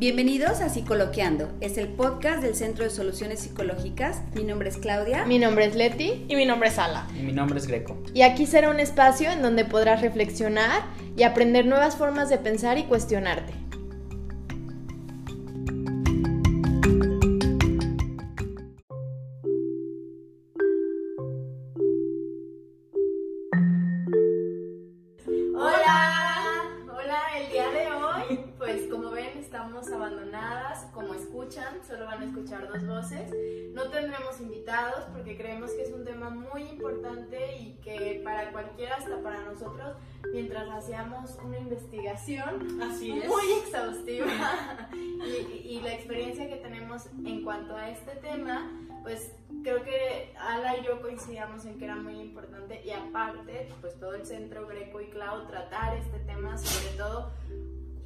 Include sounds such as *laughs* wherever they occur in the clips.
Bienvenidos a Psicoloqueando, es el podcast del Centro de Soluciones Psicológicas. Mi nombre es Claudia. Mi nombre es Leti. Y mi nombre es Ala. Y mi nombre es Greco. Y aquí será un espacio en donde podrás reflexionar y aprender nuevas formas de pensar y cuestionarte. Invitados porque creemos que es un tema muy importante y que para cualquiera, hasta para nosotros, mientras hacíamos una investigación Así muy exhaustiva *laughs* y, y la experiencia que tenemos en cuanto a este tema, pues creo que Ala y yo coincidíamos en que era muy importante y aparte, pues todo el centro Greco y Clau tratar este tema, sobre todo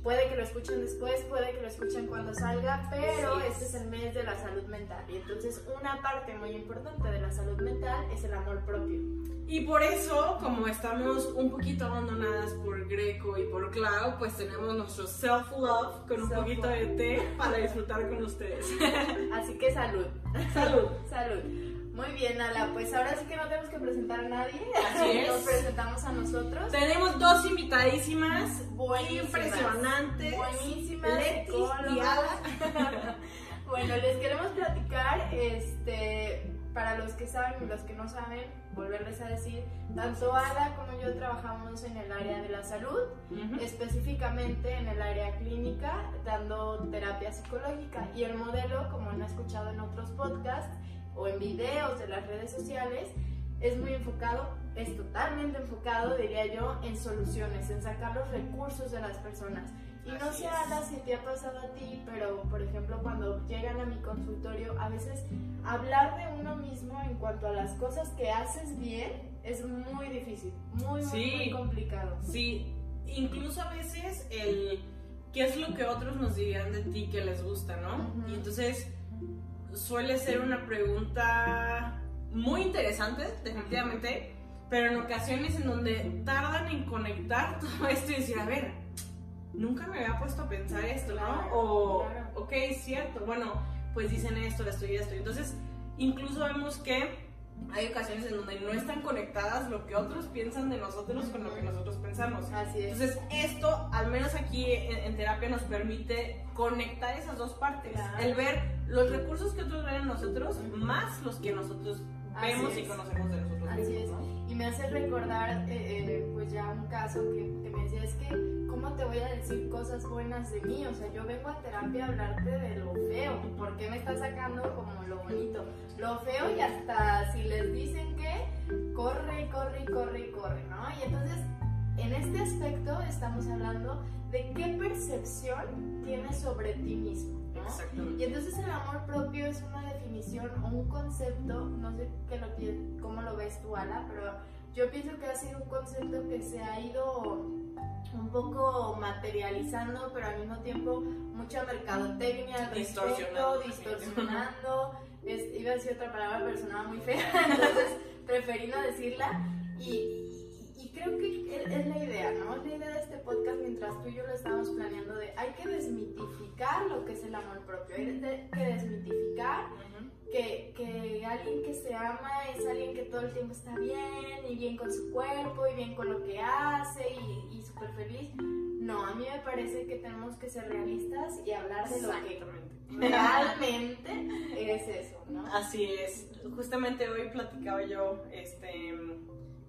Puede que lo escuchen después, puede que lo escuchen cuando salga, pero este es el mes de la salud mental. Y entonces una parte muy importante de la salud mental es el amor propio. Y por eso, como estamos un poquito abandonadas por Greco y por Clau, pues tenemos nuestro self-love con un poquito de té para disfrutar con ustedes. *laughs* Así que salud. Salud. salud. Muy bien, Ala, pues ahora sí que no tenemos que presentar a nadie. Así es. Nos presentamos a nosotros. Tenemos dos invitadísimas buenísimas, impresionantes. Buenísimas. Leti y Ala. *laughs* bueno, les queremos platicar, este, para los que saben y los que no saben, volverles a decir, tanto Ala como yo trabajamos en el área de la salud, específicamente en el área clínica, dando terapia psicológica. Y el modelo, como han escuchado en otros podcasts, o en videos de las redes sociales, es muy enfocado, es totalmente enfocado, diría yo, en soluciones, en sacar los recursos de las personas. Y no sé, Ana, si te ha pasado a ti, pero por ejemplo, cuando llegan a mi consultorio, a veces hablar de uno mismo en cuanto a las cosas que haces bien es muy difícil, muy, muy, complicado. Sí, incluso a veces el qué es lo que otros nos dirían de ti que les gusta, ¿no? Y entonces suele ser una pregunta muy interesante, definitivamente, pero en ocasiones en donde tardan en conectar *laughs* todo esto y decir, a ver, nunca me había puesto a pensar esto, ¿no? O, ok, cierto, bueno, pues dicen esto, esto y esto. Entonces, incluso vemos que hay ocasiones en donde no están conectadas lo que otros piensan de nosotros con lo que nosotros pensamos. Así es. Entonces, esto, al menos aquí en, terapia, nos permite conectar esas dos partes. El ver los recursos que otros ven en nosotros, más los que nosotros vemos y conocemos de nosotros Así es. Y me hace recordar, eh, eh, pues ya un caso que, que, me decía, es que, ¿cómo te voy a decir cosas buenas de mí? O sea, yo vengo a terapia a hablarte de lo feo. ¿Por qué me estás sacando como lo bonito? Lo feo y hasta si les dicen que corre corre corre corre, ¿no? Y entonces, en este aspecto estamos hablando de qué percepción tienes sobre ti mismo. ¿No? Y entonces el amor propio es una definición o un concepto, no sé qué lo, cómo lo ves tú, Ala, pero yo pienso que ha sido un concepto que se ha ido un poco materializando, pero al mismo tiempo mucha mercadotecnia al distorsionando, distorsionando. iba a decir otra palabra, pero sonaba muy fea, *laughs* entonces preferí no decirla. Y, creo que es la idea, ¿no? Es la idea de este podcast mientras tú y yo lo estamos planeando de hay que desmitificar lo que es el amor propio, hay que desmitificar que, que, alguien que se ama es alguien que todo el tiempo está bien y bien con su cuerpo y bien con lo que hace y, y súper feliz. No, a mí me parece que tenemos que ser realistas y hablar de lo que realmente es eso, ¿no? Así es. Justamente hoy platicaba yo, este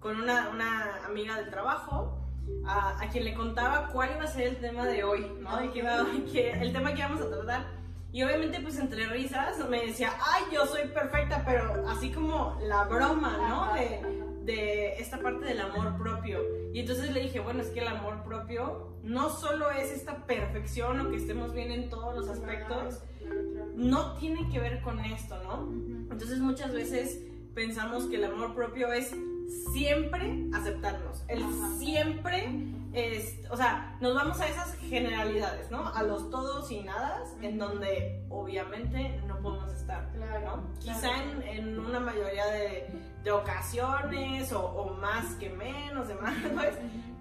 con una, una amiga del trabajo a, a, quien le contaba cuál iba a ser el tema de hoy, ¿no? Y que, iba, *laughs* que el tema que íbamos a tratar. Y obviamente, pues entre risas, me decía, ay, yo soy perfecta, pero así como la broma, ¿no? De, de esta parte del amor propio. Y entonces le dije, bueno, es que el amor propio no solo es esta perfección o que estemos bien en todos los aspectos, no tiene que ver con esto, ¿no? Entonces muchas veces pensamos que el amor propio es siempre aceptarnos, el siempre, es, o sea, nos vamos a esas generalidades, ¿no? A los todos y nada, en donde obviamente no podemos estar, ¿no? Quizá en, una mayoría de, de ocasiones o, o, más que menos, de más, pues,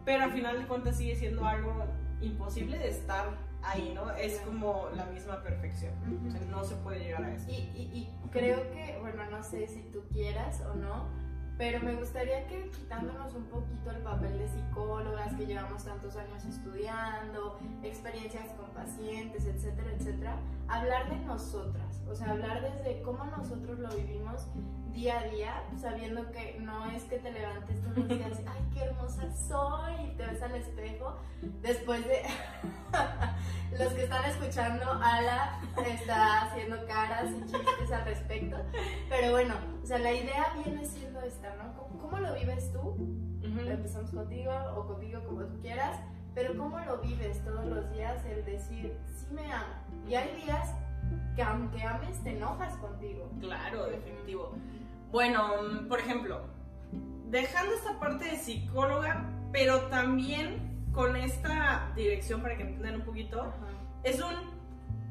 pero al final de cuentas sigue siendo algo imposible de estar ahí, ¿no? Es como la misma perfección. O sea, no se puede llegar a eso. Y, y, y creo que, bueno, no sé si tú quieras o no, pero me gustaría que quitándonos un poquito el papel de psicólogas que llevamos tantos años estudiando, experiencias con pacientes, etcétera, etcétera, hablar de nosotras, o sea, hablar desde cómo nosotros lo vivimos día a día, sabiendo que no es que te levantes todos los días, *laughs* ay, qué hermosa soy, y te ves al espejo, después de *laughs* los que están escuchando, Ala está haciendo caras y chistes al respecto, pero bueno, o sea, la idea viene siendo ¿no? ¿Cómo, cómo lo vives tú? Ujú. Empezamos contigo o contigo como tú quieras, pero ¿cómo lo vives todos los días el decir, sí me amo? Y hay días que aunque ames, te enojas contigo. Claro, definitivo. Bueno, por ejemplo, dejando esta parte de psicóloga, pero también con esta dirección para que entiendan un poquito, es un,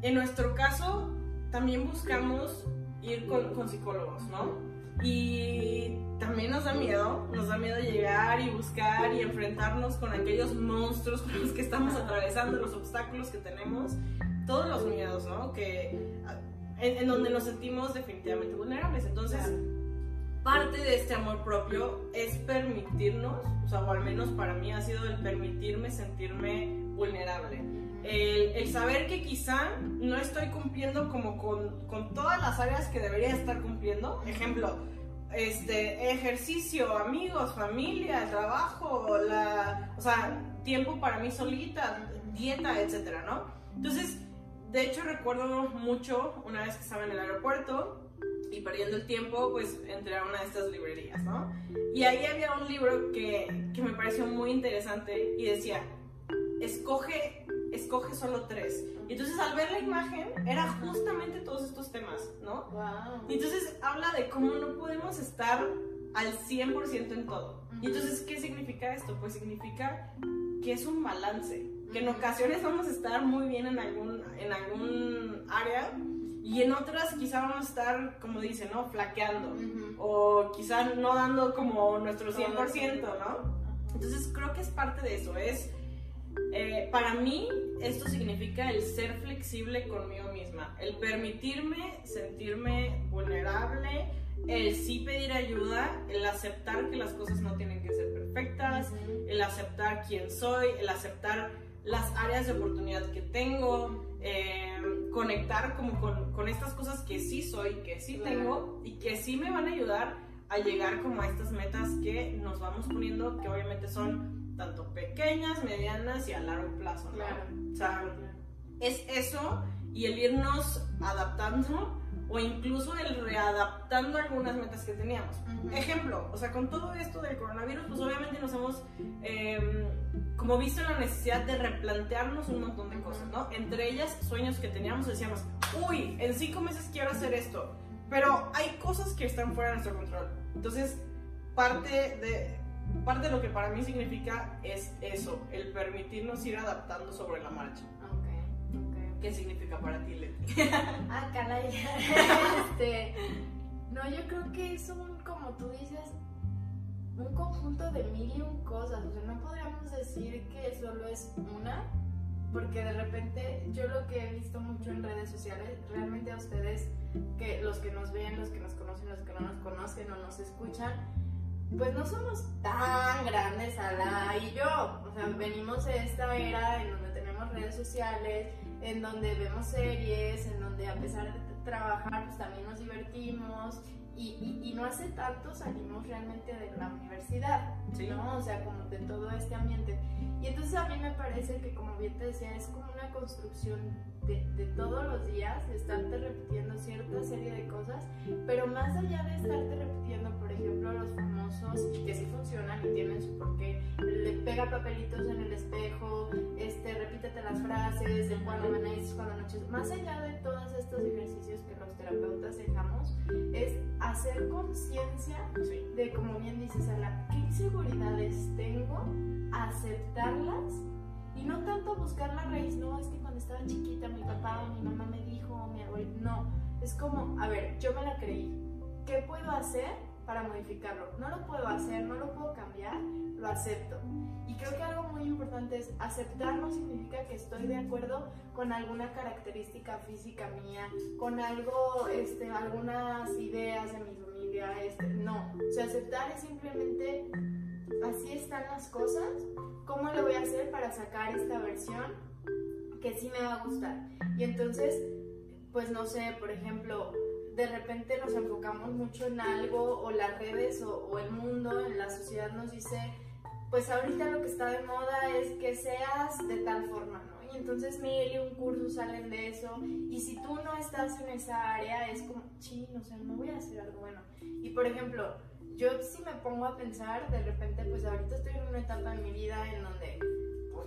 en nuestro caso, también buscamos ir con, con psicólogos, ¿no? Y también nos da miedo, nos da miedo llegar y buscar y enfrentarnos con aquellos monstruos con los que estamos atravesando, los obstáculos que tenemos, todos los miedos, ¿no? Que, en, en donde nos sentimos definitivamente vulnerables. Entonces, parte de este amor propio es permitirnos, o al menos para mí ha sido el permitirme sentirme vulnerable. El, el saber que quizá no estoy cumpliendo como con, con todas las áreas que debería estar cumpliendo. Ejemplo, este, ejercicio, amigos, familia, trabajo, la, o sea, tiempo para mí solita, dieta, etcétera, ¿no? Entonces, de hecho recuerdo mucho una vez que estaba en el aeropuerto y perdiendo el tiempo, pues entré a una de estas librerías, ¿no? Y ahí había un libro que, que me pareció muy interesante y decía, escoge, escoge solo tres. Y entonces al ver la imagen era justamente todos estos temas, ¿no? Wow. Y entonces habla de cómo no podemos estar al 100% en todo. Y entonces, ¿qué significa esto? Pues significa que es un balance, que en ocasiones vamos a estar muy bien en algún, en algún área y en otras quizá vamos a estar, como dice, ¿no? Flaqueando o quizá no dando como nuestro 100%, ¿no? Entonces creo que es parte de eso, es... eh, para mí esto significa el ser flexible conmigo misma, el permitirme sentirme vulnerable, el sí pedir ayuda, el aceptar que las cosas no tienen que ser perfectas, el aceptar quién soy, el aceptar las áreas de oportunidad que tengo, eh, conectar como con, con estas cosas que sí soy, que sí tengo y que sí me van a ayudar a llegar como a estas metas que nos vamos poniendo, que obviamente son tanto pequeñas, medianas y a largo plazo, ¿no? Claro. O sea, es eso y el irnos adaptando o incluso el readaptando algunas metas que teníamos. Ujú. Ejemplo, o sea, con todo esto del coronavirus, pues obviamente nos hemos eh, como visto la necesidad de replantearnos un montón de cosas, ¿no? Entre ellas, sueños que teníamos, decíamos, uy, en cinco meses quiero hacer esto, pero hay cosas que están fuera de nuestro control. Entonces, parte de, parte de lo que para mí significa es eso, el permitirnos ir adaptando sobre la marcha. ¿Qué significa para ti, Leti? *laughs* Ah, caray. *laughs* este, no, yo creo que es un, como tú dices, un conjunto de mil y un cosas. O sea, no podríamos decir que solo es una, porque de repente yo lo que he visto mucho en redes sociales, realmente a ustedes, que los que nos ven, los que nos conocen, los que no nos conocen o nos escuchan, pues no somos tan grandes, Ala y yo. O sea, venimos de esta era en donde tenemos redes sociales, en donde vemos series, en donde a pesar de trabajar, pues también nos divertimos. Y, y- y no hace tanto salimos realmente de la universidad, Sí. ¿no? O sea, como de todo este ambiente. Y entonces a mí me parece que, como bien te decía, es como una construcción de, de todos los días, de estarte repitiendo cierta serie de cosas, pero más allá de estarte repitiendo, por ejemplo, los famosos que sí funcionan y tienen su porqué, le pega papelitos en el espejo, este, repítete las frases, de cuando amaneces, cuando anocheces, más allá de todos estos ejercicios que los terapeutas dejamos, es hacer conciencia Sí. de, como bien dices, Ala, qué inseguridades tengo, aceptarlas estaba chiquita mi papá o mi mamá me dijo, mi abuelo, no, es como, a ver, yo me la creí, ¿qué puedo hacer para modificarlo. No lo puedo hacer, no lo puedo cambiar, lo acepto. Y creo que algo muy importante es aceptar no significa que estoy de acuerdo con alguna característica física mía, con algo, este, algunas ideas de mi familia, este, no. O sea, aceptar es simplemente así están las cosas, ¿cómo le voy a hacer para sacar esta versión que sí me va a gustar? Y entonces, pues no sé, por ejemplo, de repente nos enfocamos mucho en algo o las redes o, el mundo, en la sociedad nos dice, pues ahorita lo que está de moda es que seas de tal forma, ¿no? Y entonces mil y un curso salen de eso. Y si tú no estás en esa área, es como, ching, o sea, no voy a hacer algo bueno. Y por ejemplo, yo si me pongo a pensar, de repente, pues ahorita estoy en una etapa de mi vida en donde,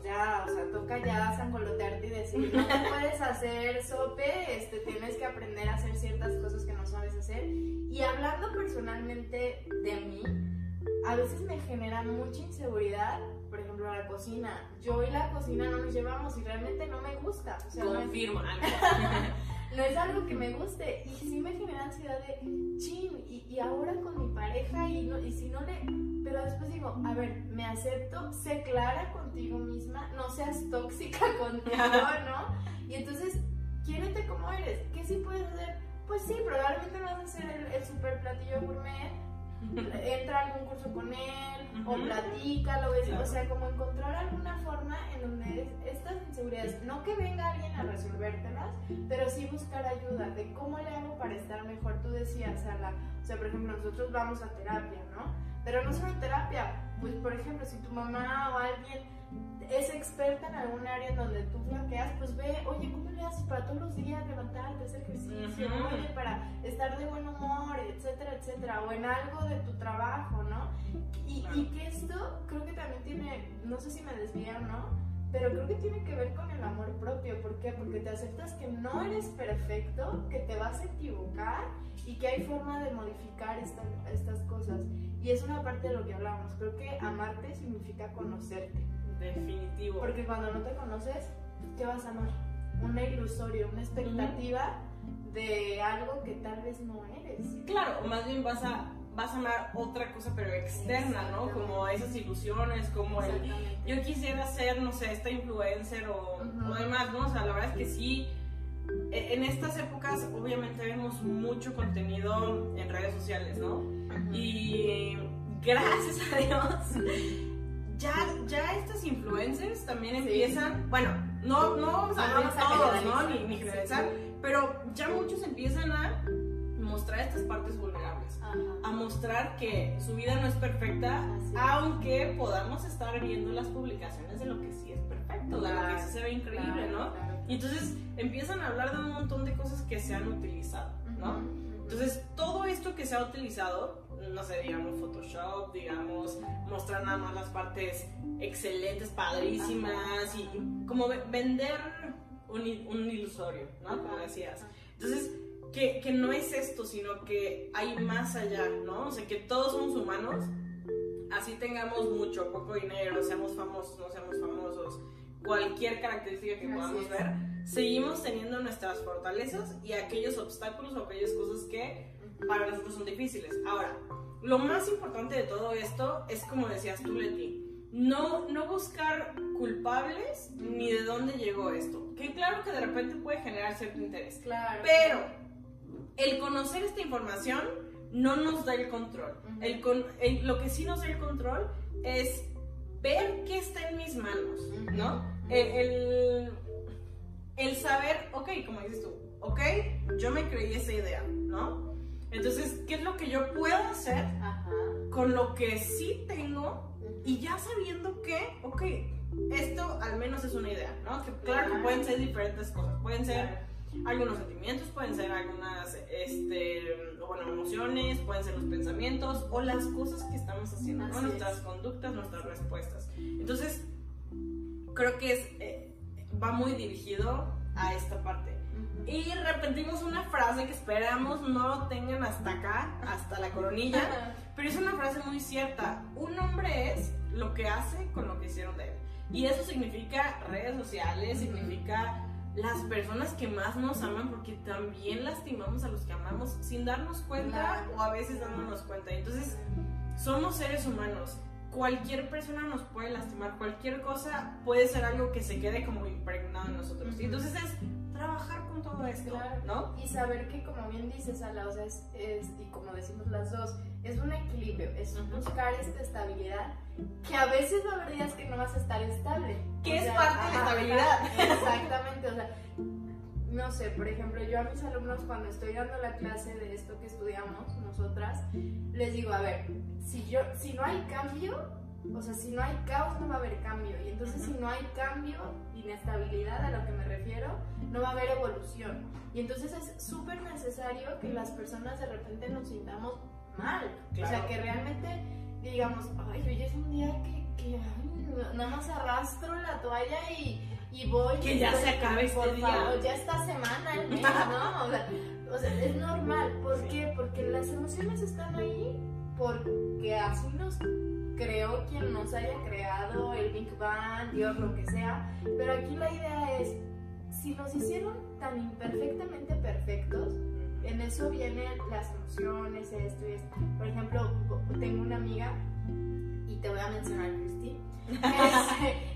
ya, o sea, toca ya sangolotearte y decir, no *laughs* puedes hacer sope, este, tienes que aprender a hacer ciertas cosas que no sabes hacer. Y hablando personalmente de mí, a veces me genera mucha inseguridad, por ejemplo, la cocina. Yo y la cocina no nos llevamos y realmente no me gusta. O sea, no es- Confirmo. *laughs* *laughs* no es algo que me guste y sí me genera ansiedad de chin y, y ahora con mi pareja y, no, y si no le pero después digo a ver me acepto sé clara contigo misma no seas tóxica *laughs* contigo *laughs* no y entonces quiérete como eres ¿qué sí puedes hacer? pues sí probablemente vas a hacer el, el super platillo gourmet entra a algún curso con él o Ujú. platícalo, ves, Claro. o sea, como encontrar alguna forma en donde es- estas inseguridades, no que venga alguien a resolvértelas, pero sí buscar ayuda de cómo le hago para estar mejor. Tú decías, Ala, o sea, por ejemplo, nosotros vamos a terapia, ¿no? Pero no solo terapia, pues por ejemplo, si tu mamá o alguien es experta en algún área en donde tú flaqueas, pues ve, oye, ¿cómo le haces para todos los días levantarte, hacer ejercicio? Ujú. Oye, para estar de buen humor, etcétera, etcétera, o en algo de tu trabajo, ¿no? Y, y que esto creo que también tiene, no sé si me desvía o no, pero creo que tiene que ver con el amor propio. ¿Por qué? Porque te aceptas que no eres perfecto, que te vas a equivocar y que hay forma de modificar esta- estas cosas. Y es una parte de lo que hablábamos. Creo que amarte significa conocerte. Definitivo. Porque cuando no te conoces, ¿qué vas a amar? Una ilusoria, una expectativa de algo que tal vez no eres. Claro, o más bien vas a, vas a amar otra cosa, pero externa, ¿no? Como esas ilusiones, como el yo quisiera ser, no sé, esta influencer o, Ujú. o demás, ¿no? O sea, la verdad es que sí, e- en estas épocas obviamente vemos mucho contenido en redes sociales, ¿no? Y gracias a Dios, ya, ya estas influencers también empiezan, bueno, no, no vamos a hablar todos, ¿no? Ni, ni generalizar, pero ya muchos empiezan a mostrar estas partes vulnerables Ajá. a mostrar que su vida no es perfecta, Así es. aunque podamos estar viendo las publicaciones de lo que sí es perfecto, de lo que sí se ve increíble, Claro, ¿no? claro. Y entonces empiezan a hablar de un montón de cosas que se han utilizado, ¿no? Entonces, todo esto que se ha utilizado, no sé, digamos Photoshop, digamos, mostrar nada más las partes excelentes, padrísimas, y como ve- vender un, un ilusorio, ¿no? Como decías. Entonces, que, que no es esto, sino que hay más allá, ¿no? O sea, que todos somos humanos, así tengamos mucho, poco dinero, seamos famosos, no seamos famosos, cualquier característica que Así podamos ver, seguimos teniendo nuestras fortalezas y aquellos obstáculos o aquellas cosas que para nosotros son difíciles. Ahora, lo más importante de todo esto es como decías tú, Leti, no, no buscar culpables ni de dónde llegó esto. Que claro que de repente puede generar cierto interés. Claro. Pero el conocer esta información no nos da el control. Ujú. El con- el- lo que sí nos da el control es ver qué está en mis manos, ¿no? El, el, el saber, ok, como dices tú, ok, yo me creí esa idea, ¿no? Entonces, ¿qué es lo que yo puedo hacer Ajá. con lo que sí tengo y ya sabiendo que, ok, esto al menos es una idea, ¿no? Que claro que pueden ser diferentes cosas, pueden ser algunos sentimientos, pueden ser algunas, este, bueno, emociones, pueden ser los pensamientos o las cosas que estamos haciendo, ¿no? Nuestras es. conductas, nuestras respuestas. Entonces, creo que es, eh, va muy dirigido a esta parte. Y repetimos una frase que esperamos no lo tengan hasta acá, hasta la coronilla, *laughs* pero es una frase muy cierta. Un hombre es lo que hace con lo que hicieron de él. Y eso significa redes sociales, significa las personas que más nos aman porque también lastimamos a los que amamos sin darnos cuenta Claro. o a veces dándonos cuenta. Entonces, somos seres humanos. Cualquier persona nos puede lastimar, cualquier cosa puede ser algo que se quede como impregnado en nosotros. Y entonces es trabajar con todo esto, Claro. ¿no? Y saber que, como bien dices, Ala, o sea, es, es- y como decimos las dos, es un equilibrio, es buscar esta estabilidad, que a veces va a haber días que no vas a estar estable. Que es sea, parte de la estabilidad. Exactamente, o sea, no sé, por ejemplo, yo a mis alumnos cuando estoy dando la clase de esto que estudiamos nosotras, les digo, a ver, si yo, si no hay cambio, o sea, si no hay caos no va a haber cambio, y entonces si no hay cambio, inestabilidad a lo que me refiero, no va a haber evolución. Y entonces es súper necesario que las personas de repente nos sintamos mal. O sea, que realmente digamos, ay, hoy es un día que, que ay, no- nada más arrastro la toalla y, y voy. Que ya voy, se acabe este por día. favor, ya esta semana, el mes, ¿no? O sea, o sea, es normal. ¿Por Sí. qué? Porque las emociones están ahí porque así nos creó quien nos haya creado, el Big Bang, Dios, lo que sea. Pero aquí la idea es, si nos hicieron tan imperfectamente perfectos, en eso vienen las emociones, esto y esto. Por ejemplo, tengo una amiga, y te voy a mencionar, Cristi,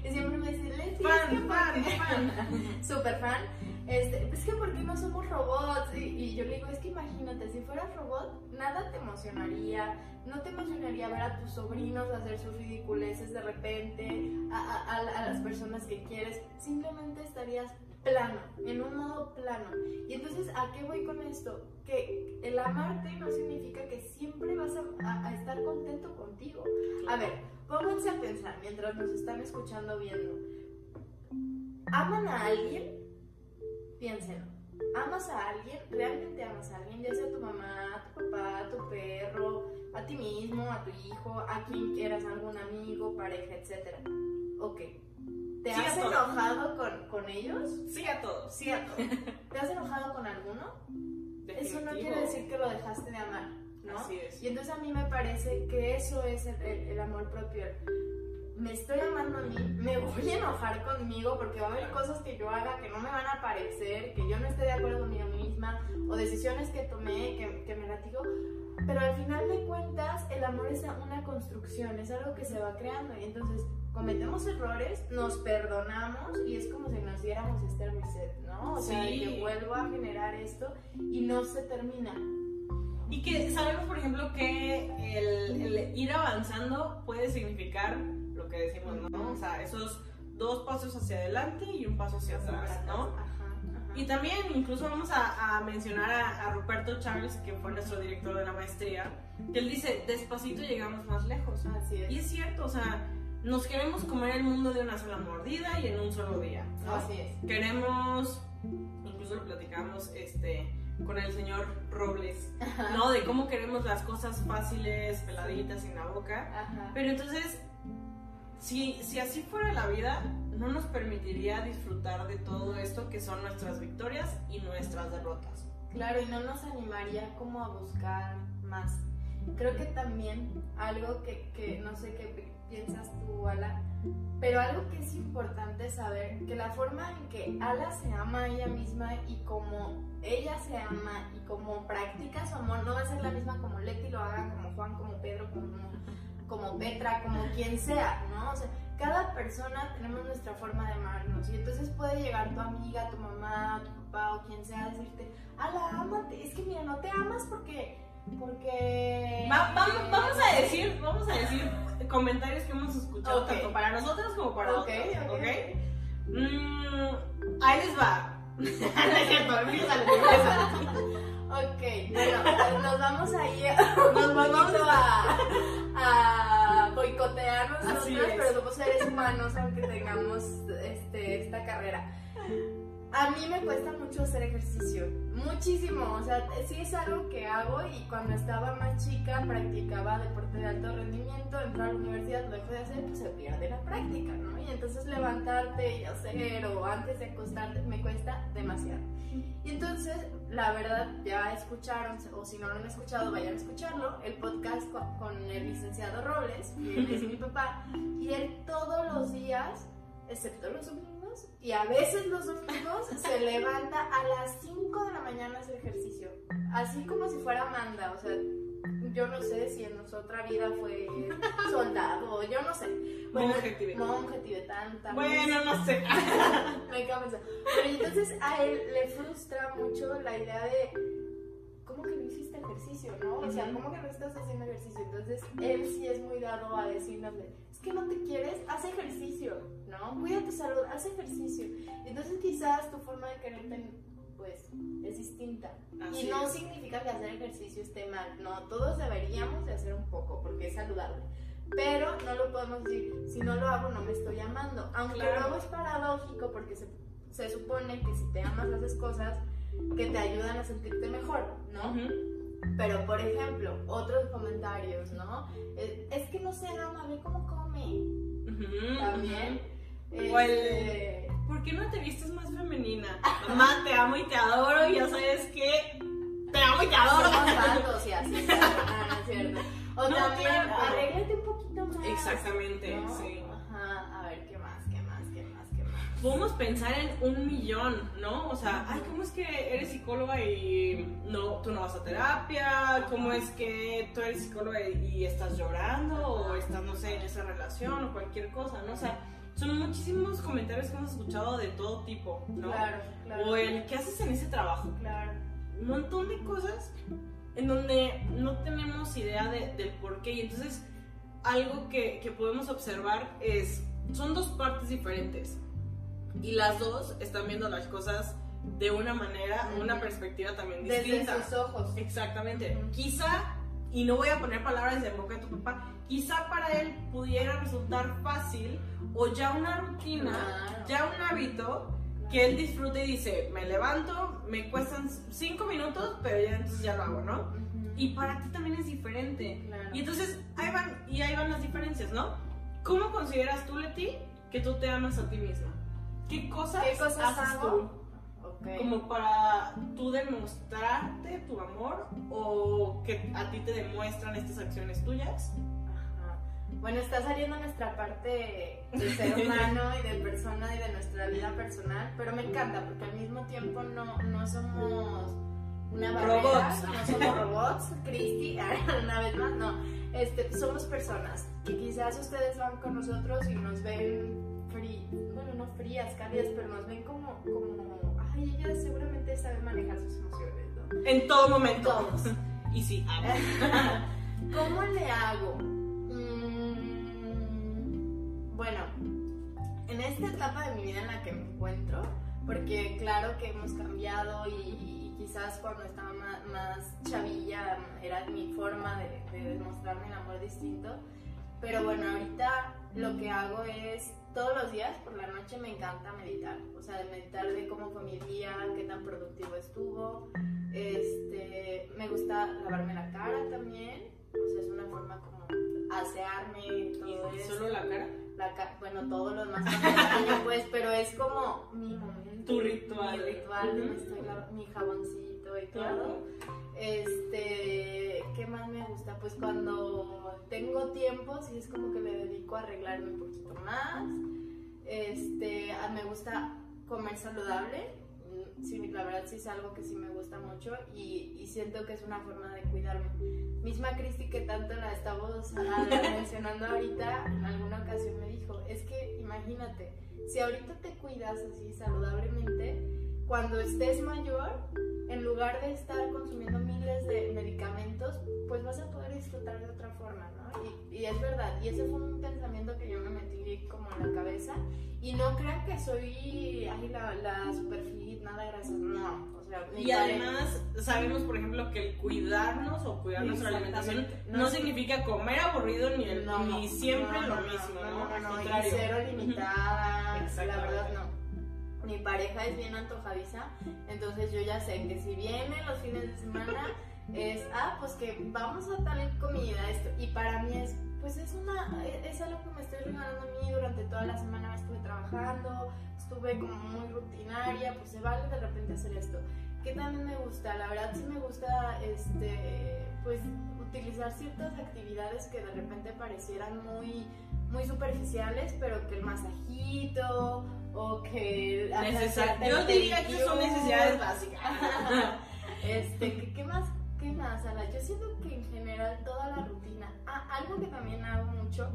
que siempre me dice, Leti, Fan, ¿por fan, qué?" fan. *laughs* super fan. Este, es que ¿por qué no somos robots? Y, y yo le digo, es que imagínate, si fueras robot, nada te emocionaría. No te emocionaría ver a tus sobrinos hacer sus ridiculeces de repente, a, a- a- a las personas que quieres. Simplemente estarías plano, en un modo plano. Y entonces, ¿a qué voy con esto? Que el amarte no significa que siempre vas a, a- a estar contento contigo. A ver, pónganse a pensar mientras nos están escuchando viendo. ¿Aman a alguien? Piénsenlo. ¿Amas a alguien? ¿Realmente amas a alguien? Ya sea tu mamá, tu papá, tu perro, a ti mismo, a tu hijo, a quien quieras, algún amigo, pareja, etc. Ok. ¿Te Sí, a has enojado con, con ellos? Sí a todos. Sí, a todos. *laughs* ¿Te has enojado con alguno? Eso no quiere decir que lo dejaste de amar, ¿no? Así es. Y entonces a mí me parece que eso es el, el- el amor propio. Me estoy amando a mí, me voy a enojar conmigo porque va a haber cosas que yo haga que no me van a parecer, que yo no esté de acuerdo conmigo misma, o decisiones que tomé que, que me latigo. Pero al final de cuentas, el amor es una construcción, es algo que se va creando. Y entonces cometemos errores, nos perdonamos y es como si nos diéramos este reset, ¿no? O sea, Sí. que vuelvo a generar esto y no se termina. Y que sabemos, por ejemplo, que el, el ir avanzando puede significar lo que decimos, ¿no? O sea, esos dos pasos hacia adelante y un paso hacia atrás, ¿no? Y también incluso vamos a, a mencionar a, a Ruperto Charles, que fue nuestro director de la maestría, que él dice, despacito llegamos más lejos. Así es. Y es cierto, o sea, nos queremos comer el mundo de una sola mordida y en un solo día, ¿no? Así es. Queremos, incluso lo platicamos este, con el señor Robles, ¿no? De cómo queremos las cosas fáciles, peladitas en la boca. Ajá. Pero entonces, si, si así fuera la vida, no nos permitiría disfrutar de todo esto que son nuestras victorias y nuestras derrotas. Claro, y no nos animaría como a buscar más. Creo que también algo que, que no sé qué pi- piensas tú, Ala, pero algo que es importante saber, que la forma en que Ala se ama a ella misma y como ella se ama y como practica su amor, no va a ser la misma como Leti lo haga, como Juan, como Pedro, como, como Petra, como quien sea, ¿no? O sea, cada persona tenemos nuestra forma de amarnos y entonces puede llegar tu amiga, tu mamá, tu papá o quien sea a decirte, ala, ámate, es que mira, no te amas porque, porque... Va- vamos, vamos a decir, vamos a decir comentarios que hemos escuchado tanto para nosotros como para Ok, otros, ok. ¿ok? Mm, ahí les va. *laughs* No es cierto. Ok, bueno, nos vamos a ir *laughs* Nos vamos a, a boicotear nosotros, pero somos seres humanos aunque tengamos este, esta carrera. A mí me cuesta mucho hacer ejercicio, muchísimo, o sea, sí es algo que hago y cuando estaba más chica practicaba deporte de alto rendimiento, entro a la universidad, lo dejo de hacer, pues se pierde la práctica, ¿no? Y entonces levantarte y hacer o antes de acostarte me cuesta demasiado. Y entonces, la verdad, ya escucharon, o si no lo han escuchado, vayan a escucharlo, el podcast con, el licenciado Robles, que es mi *laughs* papá, y él todos los días, excepto los domingos, y a veces los domingos se levanta a las 5 de la mañana a hacer ejercicio. Así como si fuera Amanda, o sea, yo no sé si en nuestra vida fue soldado, yo no sé. Monje tibetano. Monje tibetano. Bueno, no sé. *laughs* Me pensar. Pero entonces a él le frustra mucho la idea de ejercicio, no? O sea. ¿cómo que no estás haciendo ejercicio? Entonces él sí es muy dado a decirnos de, es que no te quieres, haz ejercicio, ¿no? Cuida tu salud, haz ejercicio. Entonces quizás tu forma de quererte pues es distinta. Así y no es. significa que hacer ejercicio esté mal, no, todos deberíamos de hacer un poco porque es saludable. Pero no lo podemos decir, si no lo hago no me estoy amando. Aunque Claro. luego es paradójico porque se, se supone que si te amas haces cosas que te ayudan a sentirte mejor, ¿no? Ujú. Pero por ejemplo, otros comentarios, ¿no? Es, es que no se ama, ve cómo come. También. O el- Este, ¿Por qué no te vistes más femenina? Mamá, te amo y te adoro y ya sabes que te amo y te adoro. somos falsos y así. No, *laughs* no es cierto. O No, también, claro. arréglate un poquito más. Exactamente, ¿no? sí. Podemos pensar en un millón, ¿no? O sea, ay, ¿cómo es que eres psicóloga y no, tú no vas a terapia? ¿Cómo es que tú eres psicóloga y, estás llorando? O estás, no sé, en esa relación o cualquier cosa, ¿no? O sea, son muchísimos comentarios que hemos escuchado de todo tipo, ¿no? Claro, claro. O el, ¿qué haces en ese trabajo? Claro. un montón de cosas en donde no tenemos idea de- del por qué. Y entonces, algo que, que podemos observar es, son dos partes diferentes. Y las dos están viendo las cosas de una manera, una perspectiva también Desde distinta. sus ojos. Exactamente. Ujú. Quizá, y no voy a poner palabras de boca de tu papá, quizá para él pudiera resultar fácil o ya una rutina, Claro. ya un hábito que él disfrute y dice, me levanto, me cuestan cinco minutos, pero ya entonces ya lo hago, ¿no? Ujú. Y para ti también es diferente. Claro. Y entonces ahí van, y ahí van las diferencias, ¿no? ¿Cómo consideras tú, Leti, que tú te amas a ti misma? ¿Qué cosas, ¿Qué cosas haces hago? tú? Como para tú demostrarte tu amor o que a ti te demuestran estas acciones tuyas. Ajá. Bueno, está saliendo nuestra parte de ser *laughs* humano y de persona y de nuestra vida personal, pero me encanta porque al mismo tiempo no, no somos una barrera, Robots. no somos robots, *laughs* Cristi, *laughs* una vez más, no, este, somos personas que quizás ustedes van con nosotros y nos ven frías, bueno, no frías, cálidas, pero nos ven como, como, ay, ella seguramente sabe manejar sus emociones, ¿no? En todo momento. Todos. *laughs* Y sí. *laughs* ¿Cómo le hago? Mm, bueno, en esta etapa de mi vida en la que me encuentro, porque claro que hemos cambiado y, y quizás cuando estaba más, más chavilla era mi forma de, de demostrarme el amor distinto, pero bueno, ahorita lo que hago es todos los días por la noche me encanta meditar, o sea, de meditar de cómo fue mi día, qué tan productivo estuvo, este, me gusta lavarme la cara también, o sea, es una forma como asearme, todo ¿Y eso. solo la cara? La ca- bueno, todo lo demás también, pues, pero es como mi momento. Tu ritual. Mi ritual, de me Ujú. estoy la- mi jaboncito y todo. Claro. Este, ¿qué más me gusta? Pues cuando tengo tiempo, sí es como que le dedico a arreglarme un poquito más. Este, a- me gusta comer saludable. Mm, Sí, la verdad sí es algo que sí me gusta mucho y, y siento que es una forma de cuidarme. Misma Cristi que tanto la estamos ah, *laughs* mencionando ahorita, en alguna ocasión me dijo, es que imagínate, si ahorita te cuidas así saludablemente, cuando estés mayor, en lugar de estar consumiendo miles de medicamentos, pues vas a poder disfrutar de otra forma, ¿no? Y, y es verdad, y ese fue un pensamiento que yo me metí como en la cabeza. Y no crean que soy ay, la, la super fit, nada grasa, no. O sea, mi Y además sabemos, por ejemplo, que el cuidarnos o cuidar nuestra alimentación no, No. significa comer aburrido ni, el, No, ni siempre no, lo mismo, ¿no? No, no, Al no, y contrario. cero limitada, la verdad no. Mi pareja es bien antojadiza, entonces yo ya sé que si viene los fines de semana es, ah, pues que vamos a tal comida, esto, y para mí es, pues es una, es algo que me estoy regalando a mí durante toda la semana, estuve trabajando, estuve como muy rutinaria, pues se vale de repente hacer esto. ¿qué también me gusta? La verdad sí me gusta, este, pues, utilizar ciertas actividades que de repente parecieran muy, muy superficiales, pero que el masajito o que... Necesar Yo diría que son necesidades básicas. *laughs* este, ¿qué, ¿qué, más? ¿Qué más, Ala? Yo siento que en general toda la rutina, ah, algo que también hago mucho,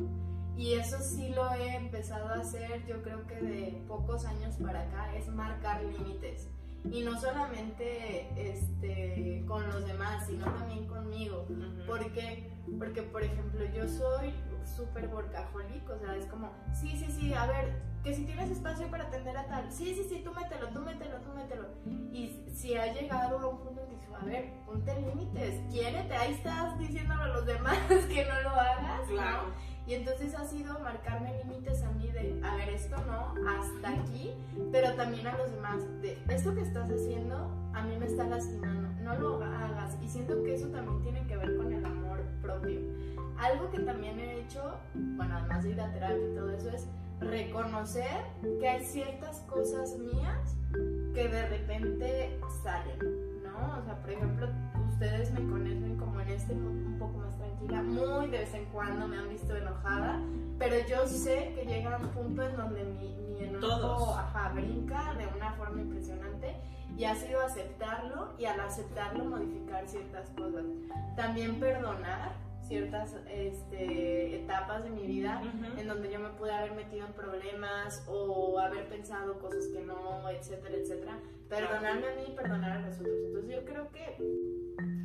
y eso sí lo he empezado a hacer yo creo que de pocos años para acá, es marcar límites y no solamente este, con los demás, sino también conmigo. porque Porque, por ejemplo, yo soy súper workaholic, o sea, es como, sí, sí, sí, a ver, que si tienes espacio para atender a tal, sí, sí, sí, tú mételo, tú mételo, tú mételo. Y si ha llegado a un punto en que dice, a ver, ponte límites, quiérete, ahí estás diciéndolo a los demás *laughs* que no lo hagas, claro. Y entonces ha sido marcarme límites a mí de, a ver, esto no, hasta aquí, pero también a los demás, de, esto que estás haciendo a mí me está lastimando, no lo hagas. Y siento que eso también tiene que ver con el amor propio. Algo que también he hecho, bueno, además de ir a terapia y todo eso, es reconocer que hay ciertas cosas mías que de repente salen, ¿no? O sea, por ejemplo, ustedes me conocen como en este un poco más tranquila, muy de vez en cuando me han visto enojada, pero yo sé que llega un punto en donde mi, mi enojo brinca de una forma impresionante y ha sido aceptarlo y al aceptarlo modificar ciertas cosas. También perdonar ciertas este, etapas de mi vida en donde yo me pude haber metido en problemas o haber pensado cosas que no, etcétera, etcétera. Perdonarme a mí y perdonar a los otros. Entonces yo creo que,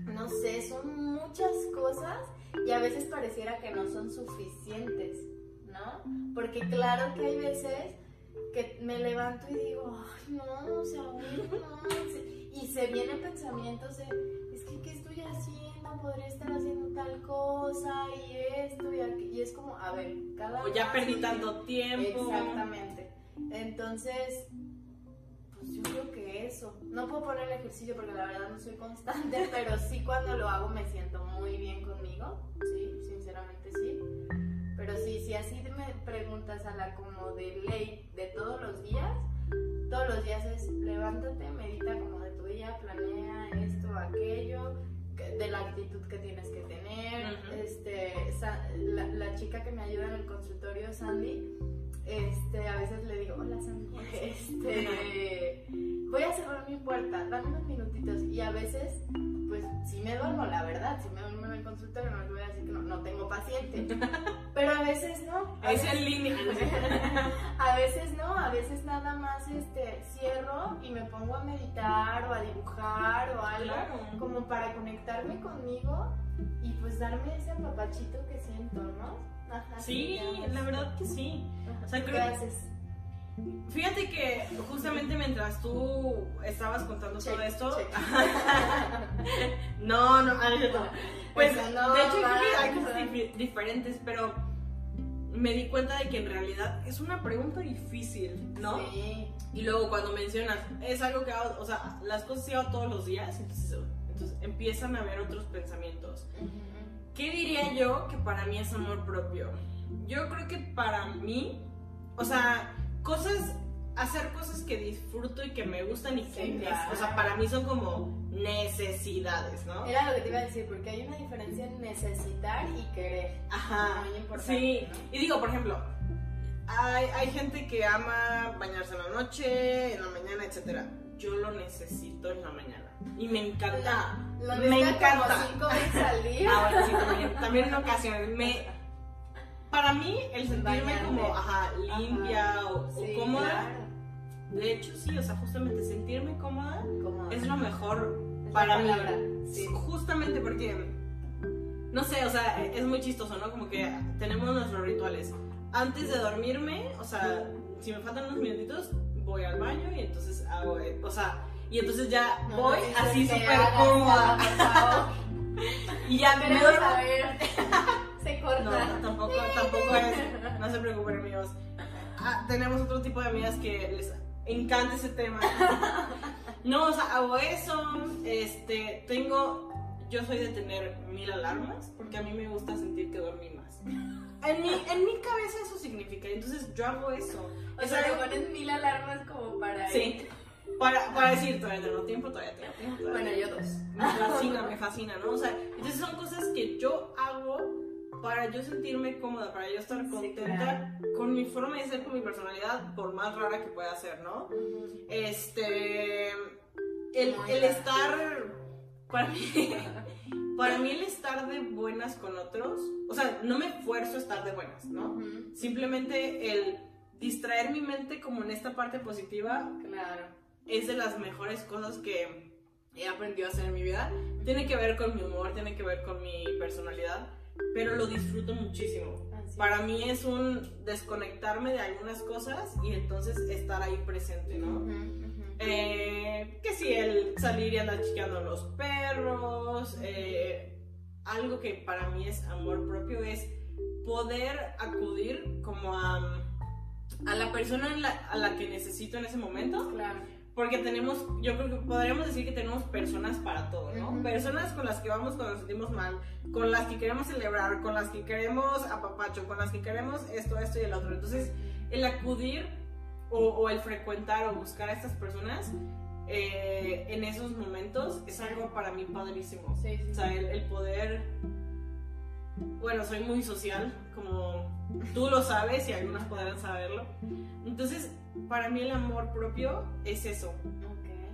no sé, son muchas cosas y a veces pareciera que no son suficientes, ¿no? Porque claro que hay veces que me levanto y digo, ay, no, o sea, no, y se vienen pensamientos de, Podría estar haciendo tal cosa y esto y aquí. Y es como, a ver, cada. O ya perdí tanto tiempo. Exactamente. Entonces, pues yo creo que eso. No puedo poner el ejercicio porque la verdad no soy constante, *laughs* pero sí cuando lo hago me siento muy bien conmigo. Sí, sinceramente sí. Pero sí, si así me preguntas a la como de ley de todos los días, todos los días es levántate, medita como de tu día, planea esto, aquello, de la actitud que tienes que tener. este, la, la, chica que me ayuda en el consultorio, Sandy, este, a veces le digo, hola Sandy, este, voy a cerrar mi puerta, dame unos minutitos. Y a veces, pues si me duermo, la verdad, si me duermo en el consultorio, no les voy a decir que no, no tengo paciente. *laughs* Pero a veces no. Es en línea. a veces no, a veces nada más este, cierro y me pongo a meditar o a dibujar o algo, como para conectarme conmigo y pues darme ese papachito que siento, ¿no? sí, la verdad que sí. O sea, creo, Gracias. Fíjate que justamente mientras tú estabas contando todo esto, *laughs* no, no, pues de hecho hay cosas diferentes, pero me di cuenta de que en realidad es una pregunta difícil, ¿no? Sí. Y luego cuando mencionas, es algo que hago, o sea, las cosas se hago todos los días, entonces, entonces empiezan a haber otros pensamientos. ¿Qué diría yo que para mí es amor propio? Yo creo que para mí, o sea, cosas, hacer cosas que disfruto y que me gustan y que, o sea, para mí son como necesidades, ¿no? Era lo que te iba a decir, porque hay una diferencia en necesitar y querer. Ajá. Muy importante. Sí, y digo, por ejemplo, hay, hay gente que ama bañarse en la noche, en la mañana, etcétera. Yo lo necesito en la mañana. Y me encanta. me encanta. Como cinco veces al día. Ah, bueno, sí, también, también en ocasiones. Me, *laughs* para mí, el sentirme como ajá, limpia o, cómoda. De hecho, sí, o sea, justamente sentirme cómoda, es lo mejor para mí. Sí. Justamente porque, no sé, o sea, es muy chistoso, ¿no? Como que tenemos nuestros rituales. Antes de dormirme, o sea, si me faltan unos minutitos, voy al baño y entonces hago, o sea, y entonces ya voy así súper cómoda. *laughs* y ya me duermo. *laughs* se corta. No, tampoco, tampoco es. *laughs* No se preocupen, amigos. Ah, tenemos otro tipo de amigas que les encanta ese tema. No, o sea, hago eso. Este, tengo. Yo soy de tener mil alarmas porque a mí me gusta sentir que dormí más. En mi, en mi cabeza eso significa. Entonces yo hago eso. O, sea, le pones mil alarmas como para. Sí. Para, para decir, todavía tengo tiempo, todavía tengo tiempo. Todavía Bueno, yo dos. me fascina, me fascina, ¿no? O sea, entonces son cosas que yo hago para yo sentirme cómoda, para yo estar contenta con mi forma de ser, con mi personalidad, por más rara que pueda ser, ¿no? Este. El, el estar. Para mí. *laughs* Para mí, el estar de buenas con otros. O sea, no me esfuerzo a estar de buenas, ¿no? Simplemente el distraer mi mente como en esta parte positiva Claro. es de las mejores cosas que he aprendido a hacer en mi vida. Tiene que ver con mi humor, tiene que ver con mi personalidad, pero lo disfruto muchísimo. Así Para mí es un desconectarme de algunas cosas y entonces estar ahí presente, ¿no? Eh, que si el salir y andar chiqueando los perros, eh, algo que para mí es amor propio es poder acudir como a, a la persona la- a la que necesito en ese momento. Claro. Porque tenemos, yo creo que podríamos decir que tenemos personas para todo, ¿no? Ujú. Personas con las que vamos cuando nos sentimos mal, con las que queremos celebrar, con las que queremos apapacho, con las que queremos esto, esto y el otro. Entonces, el acudir o, o el frecuentar o buscar a estas personas eh, en esos momentos es algo para mí padrísimo. Sí, sí, O sea, el, el poder... Bueno, soy muy social, como tú lo sabes y algunos podrán saberlo. Entonces, para mí el amor propio es eso,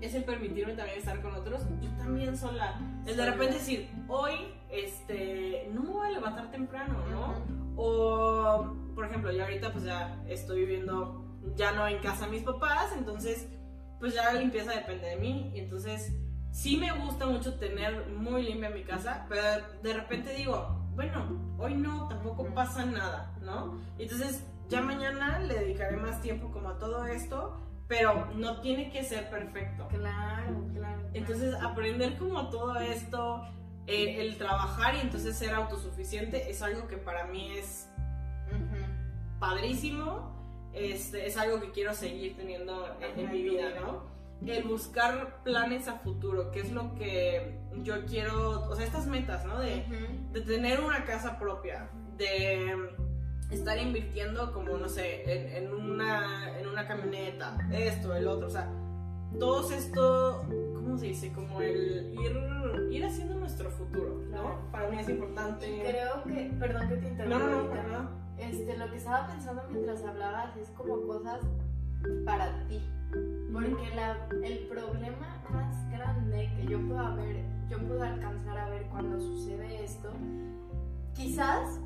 es el permitirme también estar con otros y también sola. El de repente decir, hoy este, no me voy a levantar temprano, ¿no? O, por ejemplo, yo ahorita pues ya estoy viviendo ya no en casa de mis papás, entonces pues ya la limpieza depende de mí. Y entonces sí me gusta mucho tener muy limpia mi casa, pero de repente digo, bueno, hoy no, tampoco pasa nada, ¿no? Entonces ya mañana le dedicaré más tiempo como a todo esto, pero no tiene que ser perfecto. Claro, claro. Entonces aprender como todo esto, eh, el trabajar y entonces ser autosuficiente es algo que para mí es padrísimo, este, es algo que quiero seguir teniendo en, en mi vida. ¿no? El buscar planes a futuro, que es lo que yo quiero, o sea, estas metas, ¿no? De, de tener una casa propia, de estar invirtiendo como, no sé, en, en una, en una camioneta, esto, el otro, o sea, todo esto, ¿cómo se dice? Como el ir, ir haciendo nuestro futuro, ¿no? Claro. Para mí es importante. Y creo que, perdón que te No, interrumpa. no, no, ahorita. no. Este, lo que estaba pensando mientras hablabas es como cosas para ti. Porque la, el problema más grande que yo puedo ver, yo puedo alcanzar a ver cuando sucede esto, quizás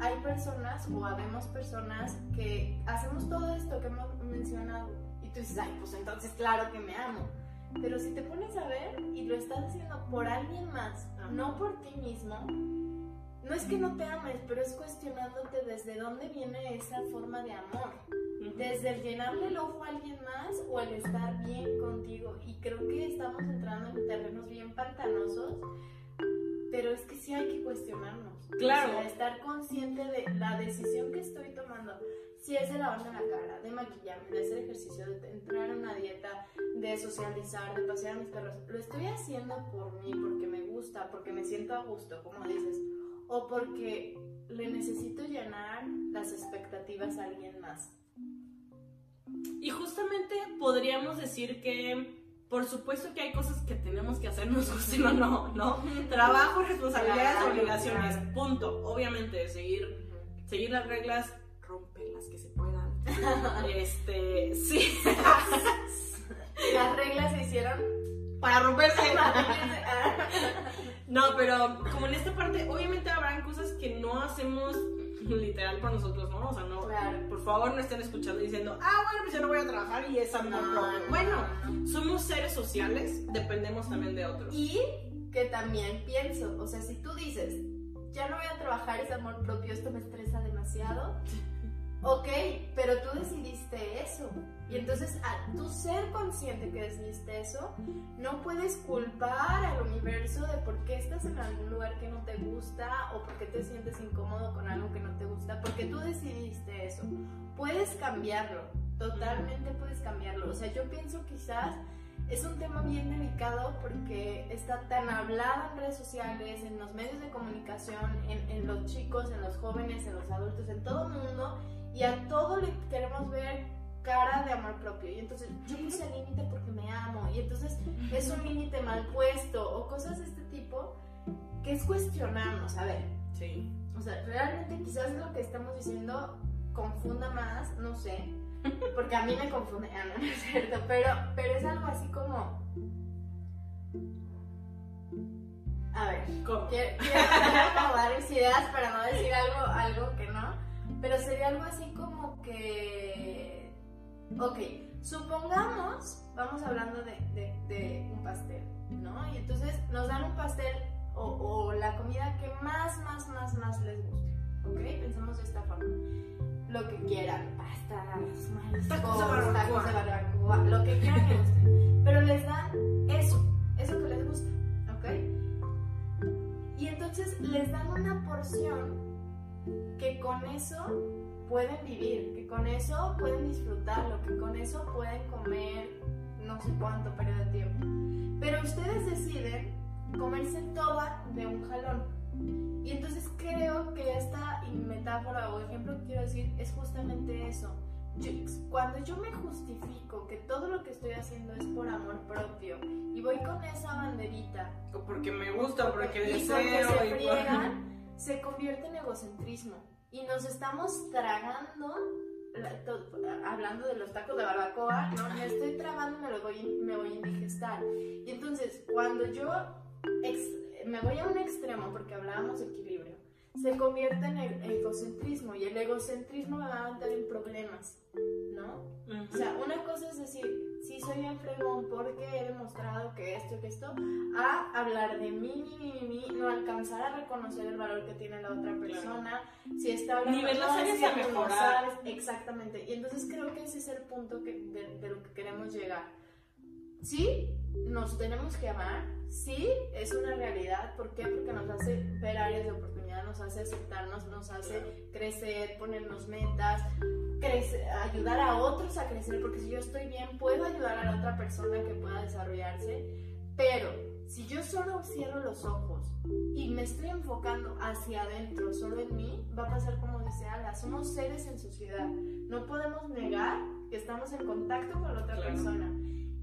hay personas o habemos personas que hacemos todo esto que hemos mencionado y tú dices, ay, pues entonces claro que me amo. Pero si te pones a ver y lo estás haciendo por alguien más, no por ti mismo, no es que no te ames, pero es cuestionándote desde dónde viene esa forma de amor. Desde el llenarle el ojo a alguien más o el estar bien contigo. Y creo que estamos entrando en terrenos bien pantanosos, pero es que sí hay que cuestionarnos. Claro. O sea, estar consciente de la decisión que estoy tomando. Si es de lavarme la cara, de maquillarme, de hacer ejercicio, de entrar en una dieta, de socializar, de pasear a mis perros. Lo estoy haciendo por mí, porque me gusta, porque me siento a gusto, como dices. O porque le necesito llenar las expectativas a alguien más. Y justamente podríamos decir que, por supuesto que hay cosas que tenemos que hacer, *laughs* nos gusten o no, ¿no? Trabajo, responsabilidades, obligaciones, punto. Obviamente, seguir, seguir las reglas, romper las que se puedan. *laughs* este, sí, *laughs* Las reglas se hicieron para romperse. Para No, pero como en esta parte, obviamente habrán cosas que no hacemos literal por nosotros, ¿no? O sea, no, Claro. por favor no estén escuchando diciendo, ah, bueno, pues yo no voy a trabajar y es amor No, propio. no, Bueno, no. somos seres sociales, dependemos también de otros. Y que también pienso, o sea, si tú dices, ya no voy a trabajar ese amor propio, esto me estresa demasiado, ok, pero tú decidiste eso. Y entonces, al tú ser consciente que decidiste eso, no puedes culpar al universo de por qué estás en algún lugar que no te gusta o por qué te sientes incómodo con algo que no te gusta, porque tú decidiste eso. Puedes cambiarlo, totalmente puedes cambiarlo. O sea, yo pienso quizás es un tema bien delicado porque está tan hablado en redes sociales, en los medios de comunicación, en, en los chicos, en los jóvenes, en los adultos, en todo el mundo, y a todo le queremos ver cara de amor propio. Y entonces yo puse el límite porque me amo. Y entonces es un límite mal puesto. O cosas de este tipo que es cuestionarnos. A ver. Sí. O sea, realmente quizás lo que estamos diciendo confunda más, no sé. *laughs* Porque a mí me confunde, ah, no, no es cierto. Pero, pero es algo así como. A ver. ¿Cómo? Quiero, quiero acomodar mis ideas para no decir algo, algo que no, pero sería algo así como que, ok, supongamos, vamos hablando de, de, de un pastel, ¿no? Y entonces nos dan un pastel o, o, la comida que más, más, más, más les guste, ¿ok? Pensemos de esta forma. Lo que quieran, pastas, mariscos, Tacos de barbacoa. tacos de barbacoa, lo que quieran que guste. Pero les dan eso, eso que les gusta, ¿ok? Y entonces les dan una porción que con eso pueden vivir, que con eso pueden disfrutarlo, que con eso pueden comer no sé cuánto periodo de tiempo. Pero ustedes deciden comerse toda de un jalón. Y entonces creo que esta metáfora o ejemplo que quiero decir es justamente eso. Yo- cuando yo me justifico que todo lo que estoy haciendo es por amor propio y voy con esa banderita O porque me gusta, porque y porque deseo. se friegan, se convierte en egocentrismo. Y nos estamos tragando, hablando de los tacos de barbacoa, ¿no? me estoy tragando y me, lo voy, me voy a indigestar. Y entonces, cuando yo ex- me voy a un extremo, porque hablábamos de equilibrio, se convierte en el egocentrismo. Y el egocentrismo me va a meter en problemas, ¿no? Ujú. O sea, una cosa es decir, sí soy bien fregón porque he demostrado que esto, que esto, a hablar de mí, mi, mi, mi, mi, no alcanzar a reconocer el valor que tiene la otra persona, si está hablando Ni ver las no, es que a mejorar. exactamente, y entonces creo que ese es el punto que, de, de lo que queremos llegar. Sí, nos tenemos que amar, sí, es una realidad, ¿por qué? Porque nos hace ver áreas de oportunidad, nos hace aceptarnos, nos hace crecer, ponernos metas, crecer, ayudar a otros a crecer, porque si yo estoy bien, puedo ayudar a la otra persona que pueda desarrollarse, pero si yo solo cierro los ojos y me estoy enfocando hacia adentro, solo en mí, va a pasar como dice Ala, somos seres en sociedad, no podemos negar que estamos en contacto con la otra Claro. persona.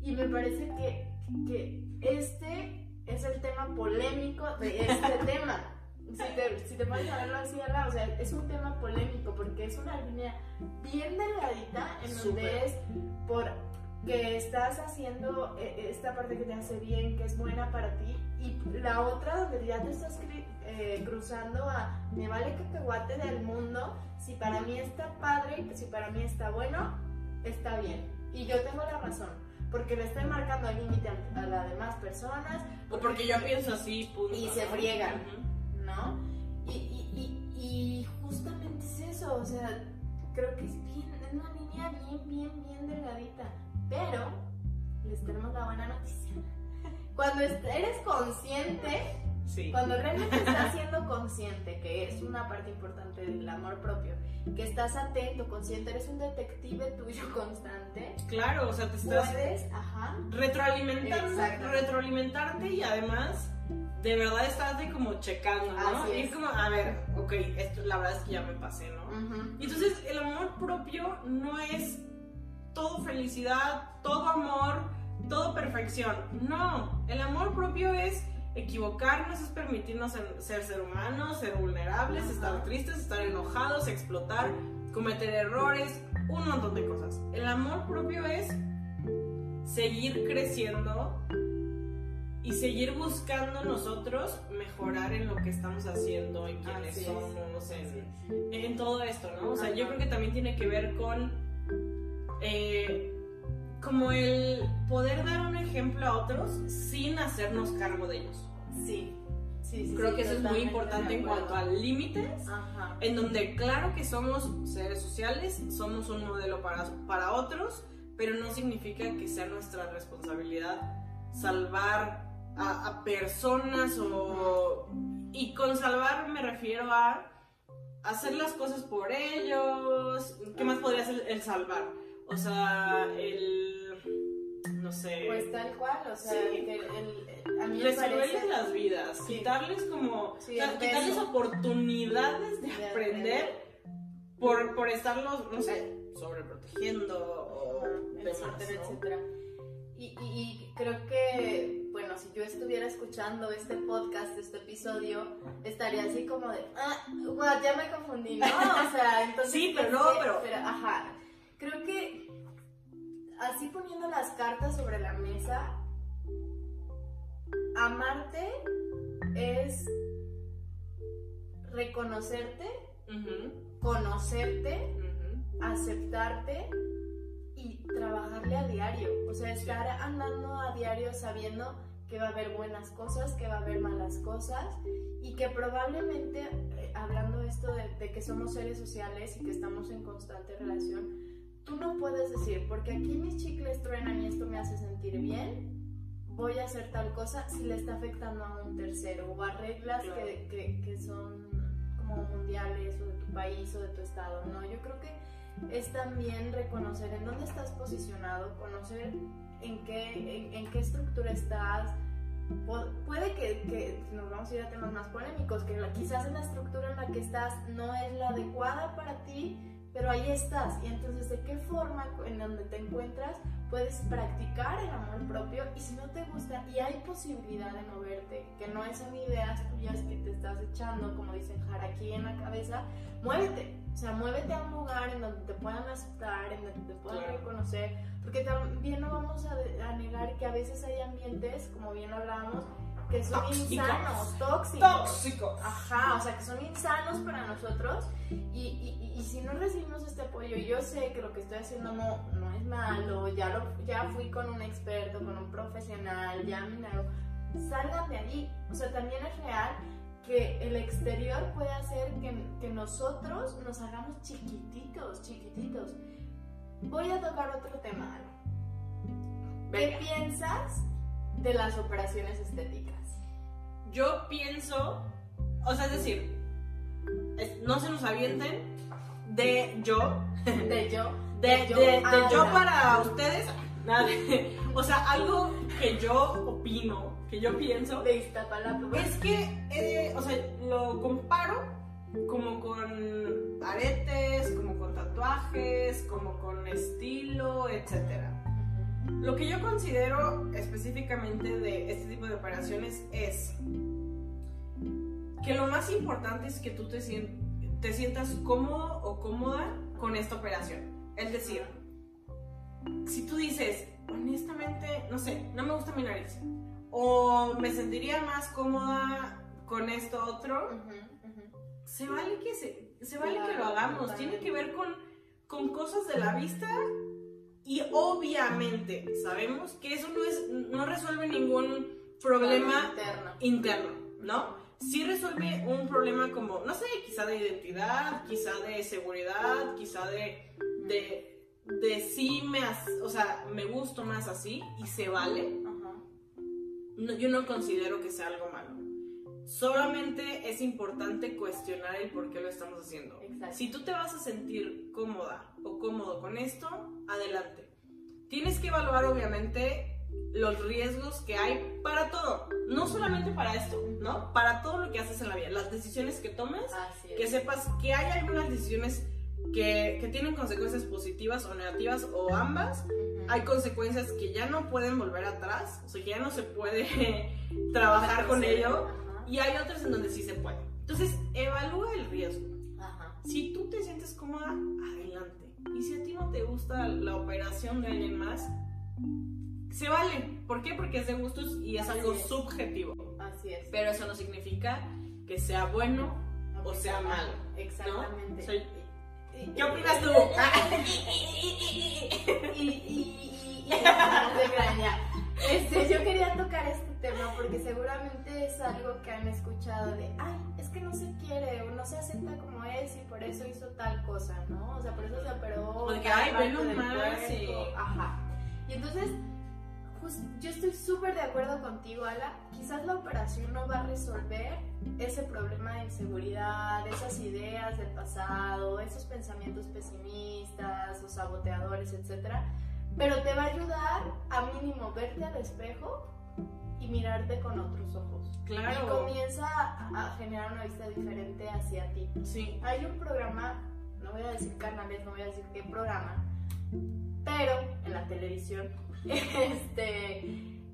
Y me parece que, que este es el tema polémico de este *laughs* tema. Si te, si te pones a verlo así, Ala, o sea, es un tema polémico porque es una línea bien delgadita en donde Súper. es por que estás haciendo eh, esta parte que te hace bien, que es buena para ti, y la otra donde ya te estás eh, cruzando a me vale cacahuate del mundo, si para mí está padre, si para mí está bueno, está bien. Y yo tengo la razón, porque le estoy marcando el límite a, las demás personas, O porque yo pienso así, punto. Y se friegan. Ujú. ¿No? Y, y, y, y justamente es eso, o sea, creo que es bien, es una línea bien, bien, bien delgadita. Pero les tenemos la buena noticia. Cuando eres consciente, Sí. cuando realmente estás siendo consciente, que es una parte importante del amor propio, que estás atento, consciente, eres un detective tuyo constante, Claro, o sea, te estás puedes, ajá, retroalimentando, retroalimentarte y además de verdad estás de como checando, ¿no? Así y es. es como, a ver, ok, esto la verdad es que ya me pasé, ¿no? ujú, Y entonces el amor propio no es todo felicidad, todo amor, todo perfección. No, el amor propio es equivocarnos, es permitirnos ser, ser ser humanos, ser vulnerables, estar tristes, estar enojados, explotar, cometer errores, un montón de cosas. El amor propio es seguir creciendo y seguir buscando nosotros mejorar en lo que estamos haciendo, en quiénes Así somos, en, todo esto, ¿no? O sea, yo creo que también tiene que ver con eh, como el poder dar un ejemplo a otros sin hacernos cargo de ellos. Sí, sí, sí. Creo sí, que eso es muy importante en cuanto a límites, Ajá. en donde claro que somos seres sociales, somos un modelo para, para otros, pero no significa que sea nuestra responsabilidad salvar a, a personas o... Y con salvar me refiero a hacer las cosas por ellos. ¿Qué más podría ser el salvar? O sea, el... no sé... Pues tal cual, o sea, Sí. el, el- a mí me resolverles parece las vidas, Sí. quitarles como, Sí, o sea, el quitarles oportunidades de de aprender por, por estarlos, no sé, sobreprotegiendo o etcétera, etcétera. Y, y, creo que, bueno, si yo estuviera escuchando este podcast, este episodio, estaría así como de, ah, what, ya me confundí, ¿no? O sea, *laughs* entonces... sí, pero no, pero... pero... Ajá, creo que así poniendo las cartas sobre la mesa, amarte es reconocerte, conocerte, aceptarte y trabajarle a diario. O sea, estar andando a diario sabiendo que va a haber buenas cosas, que va a haber malas cosas y que probablemente, eh, hablando esto de, de que somos seres sociales y que estamos en constante relación, tú no puedes decir, porque aquí mis chicles truenan y esto me hace sentir bien, voy a hacer tal cosa si le está afectando a un tercero o a reglas que, que, que, son como mundiales o de tu país o de tu estado. No, yo creo que es también reconocer en dónde estás posicionado, conocer en qué, en, qué estructura estás. puede que, que, nos vamos a ir a temas más polémicos, que quizás en la estructura en la que estás no es la adecuada para ti, pero ahí estás. Y entonces, ¿de qué forma en donde te encuentras puedes practicar el amor propio? Y si no te gusta y hay posibilidad de moverte, que no son ideas tuyas que te estás echando, como dicen aquí en la cabeza, muévete. O sea, muévete a un lugar en donde te puedan aceptar, en donde te puedan reconocer, porque también no vamos a, a negar que a veces hay ambientes, como bien hablábamos, que son insanos, tóxicos. Tóxicos. Ajá, o sea, que son insanos para nosotros. Y, y, y, si no recibimos este apoyo, yo sé que lo que estoy haciendo no, no es malo, ya, lo, ya fui con un experto, con un profesional, ya me salgan de allí. O sea, también es real que el exterior puede hacer que, que nosotros nos hagamos chiquititos, chiquititos. Voy a tocar otro tema. ¿Qué piensas de las operaciones estéticas? Yo pienso, o sea, es decir, no se nos avienten de yo. *laughs* De yo. De, yo, de, yo para ustedes. Nada, *laughs* o sea, algo que yo opino, que yo pienso. De Es que, eh, o sea, lo comparo como con aretes, como con tatuajes, como con estilo, etcétera. Lo que yo considero específicamente de este tipo de operaciones es que lo más importante es que tú te, te sientas cómodo o cómoda con esta operación. Es decir, si tú dices, honestamente, no sé, no me gusta mi nariz, o me sentiría más cómoda con esto otro, se vale que se, se vale que lo hagamos. Tiene que ver con, con cosas de la vista y obviamente sabemos que eso no, es, no resuelve ningún problema interno. interno, ¿no? Sí resuelve un problema como, no sé, quizá de identidad, quizá de seguridad, quizá de, de, de sí me, o sea, me gusto más así y se vale. yo no considero que sea algo. Solamente es importante cuestionar el por qué lo estamos haciendo. Si tú te vas a sentir cómoda o cómodo con esto, adelante. Tienes que evaluar obviamente los riesgos que hay para todo, no solamente para esto, ¿no? Para todo lo que haces en la vida, las decisiones que tomes, que sepas que hay algunas decisiones que, que, tienen consecuencias positivas o negativas o ambas. Hay consecuencias que ya no pueden volver atrás, o sea, que ya no se puede *laughs* trabajar con ello y hay otras en donde sí se puede. Entonces, evalúa el riesgo. Si tú te sientes cómoda, adelante. Y si a ti no te gusta la operación de alguien más, se vale. ¿Por qué? Porque es de gustos y es algo subjetivo. Así es. Pero eso no significa que sea bueno o sea malo. Exactamente. ¿Qué opinas tú? y, y, y, y, este, yo quería tocar este tema porque seguramente es algo que han escuchado de, ay, es que no se quiere o no se acepta como es y por eso hizo tal cosa, ¿no? O sea, por eso se operó. Porque, ay, bueno, más. Y... Ajá. Y entonces, pues, yo estoy súper de acuerdo contigo, Ala. Quizás la operación no va a resolver ese problema de inseguridad, esas ideas del pasado, esos pensamientos pesimistas o saboteadores, etcétera pero te va a ayudar a mínimo verte al espejo y mirarte con otros ojos. Claro. Y comienza a, generar una vista diferente hacia ti. Sí. Hay un programa, no voy a decir canales, no voy a decir qué programa, pero en la televisión, *laughs* este,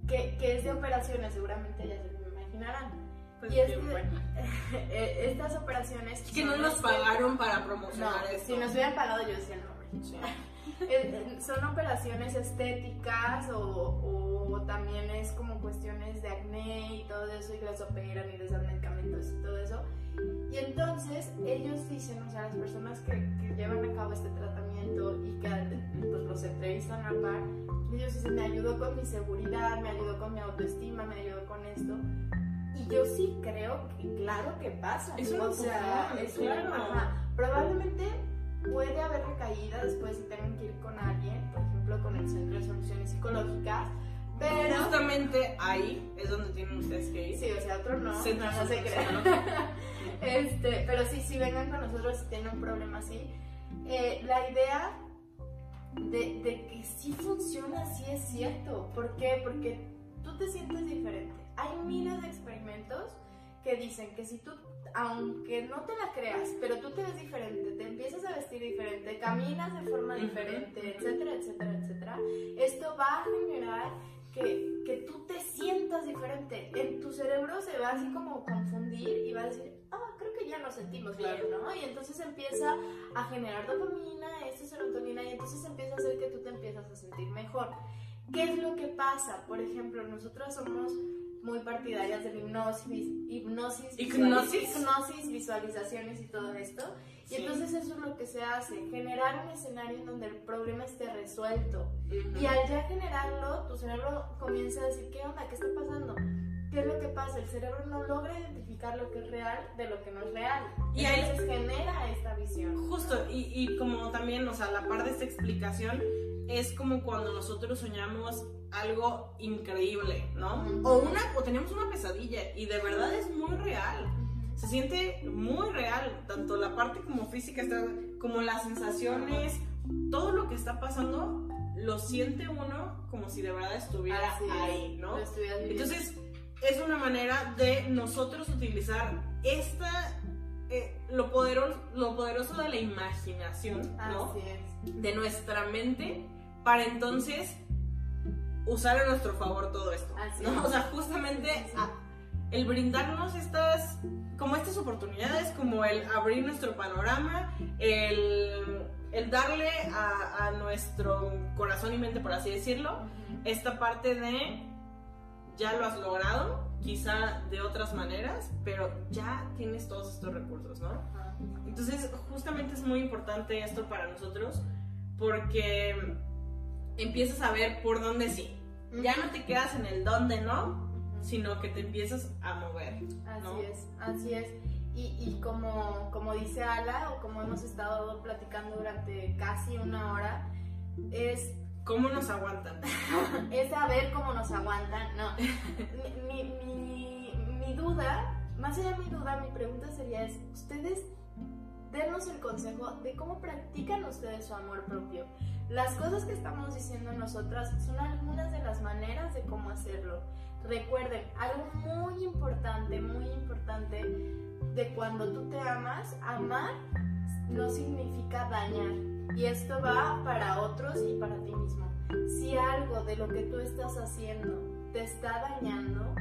que, que es de operaciones, seguramente ya se lo imaginarán. Pues y es qué que, bueno. *laughs* eh, estas operaciones... Que no nos este- pagaron para No, promocionar esto. si nos hubieran pagado yo decía el nombre. Sí. *laughs* *laughs* Eh, son operaciones estéticas o, o también es como cuestiones de acné y todo eso y les operan y les dan medicamentos y todo eso. Y entonces ellos dicen, o sea, las personas que, que llevan a cabo este tratamiento y que pues, los entrevistan a par, ellos dicen, me ayudó con mi seguridad, me ayudó con mi autoestima, me ayudó con esto. Y yo sí creo que claro que pasa. Es o sea, es claro. ajá. probablemente puede haber recaída después si tengan que ir con alguien, por ejemplo con el Centro de Soluciones Psicológicas, pero... Justamente ahí es donde tienen ustedes que ir. Sí, o sea, otro no, Centro no, no se crean. *laughs* Este, pero sí, sí, vengan con nosotros si tienen un problema así. Eh, la idea de, de que sí funciona, sí es cierto. ¿Por qué? Porque tú te sientes diferente. Hay miles de experimentos que dicen que si tú, aunque no te la creas, pero tú te ves diferente, te empiezas a vestir diferente, caminas de forma diferente, etcétera, etcétera, etcétera, esto va a generar que, que tú te sientas diferente. En tu cerebro se va así como confundir y va a decir, ah, creo que ya nos sentimos bien, ¿no? Y entonces empieza a generar dopamina, esta serotonina, y entonces empieza a hacer que tú te empiezas a sentir mejor. ¿Qué es lo que pasa? Por ejemplo, nosotros somos muy partidarias del hipnosis, hipnosis, ¿Hipnosis? visualiz- hipnosis, visualizaciones y todo esto. Y Sí. entonces eso es lo que se hace, generar un escenario en donde el problema esté resuelto. Ujú. Y al ya generarlo, tu cerebro comienza a decir, ¿qué onda? ¿Qué está pasando? ¿Qué es lo que pasa? El cerebro no logra identificar lo que es real de lo que no es real. Y Y ahí- entonces genera esta visión. Justo, y, y como también, o sea, la par de esta explicación es como cuando nosotros soñamos algo increíble, ¿no? Ujú. O una, o tenemos una pesadilla y de verdad es muy real. Se siente muy real, tanto la parte como física, como las sensaciones, todo lo que está pasando, lo siente uno como si de verdad estuviera Así ahí, ¿no? Entonces, es una manera de nosotros utilizar esta, eh, lo, poderoso, lo poderoso de la imaginación, ¿no? Así es. De nuestra mente, para entonces usar a nuestro favor todo esto, Así ¿no? es. O sea, justamente a- el brindarnos estas, como estas oportunidades, como el abrir nuestro panorama, el, el darle a, a nuestro corazón y mente, por así decirlo, esta parte de ya lo has logrado, quizá de otras maneras, pero ya tienes todos estos recursos, ¿no? Entonces, justamente es muy importante esto para nosotros porque empiezas a ver por dónde sí. Ya no te quedas en el dónde no. Sino que te empiezas a mover. Así ¿no? es, así es. Y, y como, como dice Ala, o como hemos estado platicando durante casi una hora, es, ¿Cómo nos aguantan? *laughs* es saber cómo nos aguantan. No, *laughs* mi, mi, mi, mi duda, más allá de mi duda, mi pregunta sería es, ustedes denos el consejo de cómo practican ustedes su amor propio. Las cosas que estamos diciendo nosotras son algunas de las maneras de cómo hacerlo. Recuerden, algo muy importante, muy importante de cuando tú te amas, amar no significa dañar. Y esto va para otros y para ti mismo. Si algo de lo que tú estás haciendo te está dañando,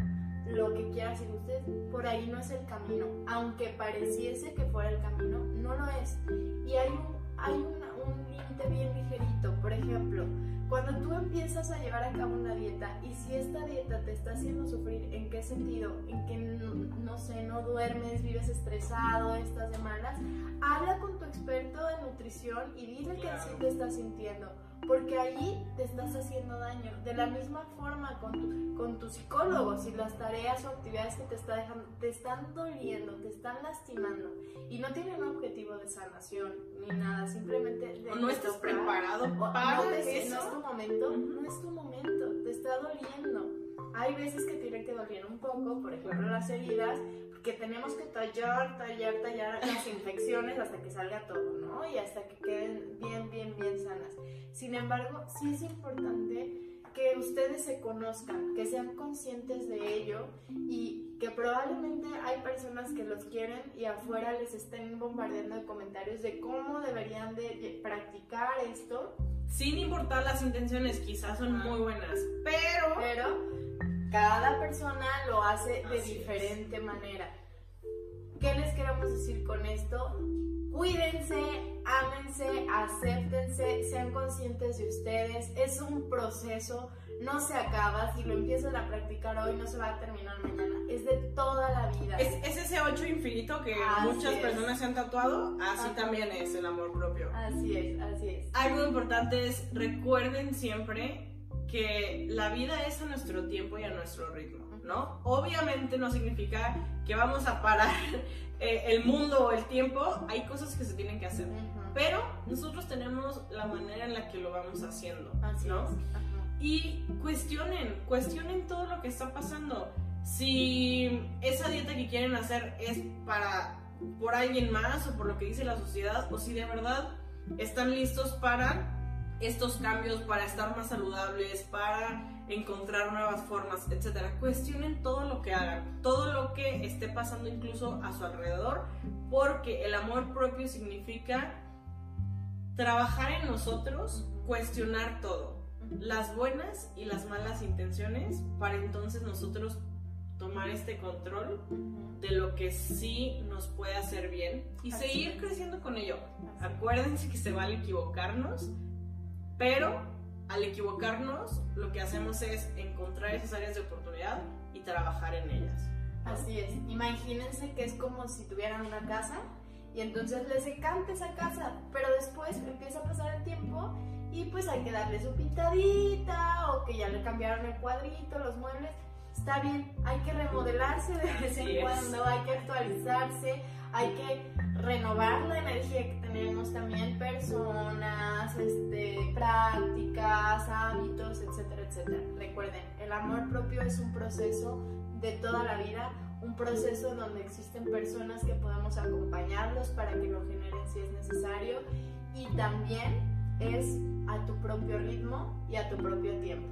lo que quieras y gustes, por ahí no es el camino. Aunque pareciese que fuera el camino, no lo es. Y hay un, hay un límite bien ligerito. Por ejemplo, cuando tú empiezas a llevar a cabo una dieta y si esta dieta te está haciendo sufrir, ¿en qué sentido? En que no, no sé, no duermes, vives estresado, estás de malas, habla con tu experto de nutrición y dile que así te estás sintiendo, porque ahí te estás haciendo daño. De la misma forma con tu, con tu psicólogo, si las tareas o actividades que te, está dejando, te están doliendo, te están lastimando y no tienen un objetivo de sanación ni nada, simplemente de ¿O no estás preparado o para no, te- no eso? es tu momento, Ujú. no es tu momento, te está doliendo. Hay veces que tienen que doler un poco, por ejemplo las heridas, porque tenemos que tallar, tallar, tallar las infecciones hasta que salga todo, ¿no? Y hasta que queden bien, bien, bien sanas. Sin embargo, sí es importante que ustedes se conozcan, que sean conscientes de ello y que probablemente hay personas que los quieren y afuera les estén bombardeando de comentarios de cómo deberían de practicar esto sin importar las intenciones, quizás son muy buenas, pero... Pero cada persona lo hace de Así es. diferente manera. ¿Qué les queremos decir con esto? Cuídense, ámense, acéptense, sean conscientes de ustedes. Es un proceso, no se acaba. Si lo empiezan a practicar hoy, no se va a terminar mañana. Es de toda la vida. Es, es ese 8 infinito que Así muchas es. personas se han tatuado, así Ajá. también es el amor propio. Así es, así es. Algo importante es recuerden siempre que la vida es a nuestro tiempo y a nuestro ritmo, ¿no? Obviamente no significa que vamos a parar *laughs* eh, el mundo o el tiempo, hay cosas que se tienen que hacer, pero nosotros tenemos la manera en la que lo vamos haciendo, Así ¿no? Y cuestionen, cuestionen todo lo que está pasando. Si esa dieta que quieren hacer es para por alguien más o por lo que dice la sociedad o si de verdad están listos para estos cambios, para estar más saludables, para encontrar nuevas formas, etcétera. Cuestionen todo lo que hagan, todo lo que esté pasando incluso a su alrededor, porque el amor propio significa trabajar en nosotros, cuestionar todo, las buenas y las malas intenciones, para entonces nosotros tomar este control de lo que sí nos puede hacer bien y Así seguir creciendo con ello. Acuérdense que se vale equivocarnos, pero al equivocarnos lo que hacemos es encontrar esas áreas de oportunidad y trabajar en ellas. Así es. Imagínense que es como si tuvieran una casa y entonces les encanta esa casa, pero después empieza a pasar el tiempo y pues hay que darle su pintadita o que ya le cambiaron el cuadrito, los muebles. Está bien, hay que remodelarse de vez en cuando, hay que actualizarse, hay que renovar la energía que tenemos también, personas, este, prácticas, hábitos, etcétera, etcétera. Recuerden, el amor propio es un proceso de toda la vida, un proceso donde existen personas que podemos acompañarlos para que lo generen si es necesario y también es a tu propio ritmo y a tu propio tiempo.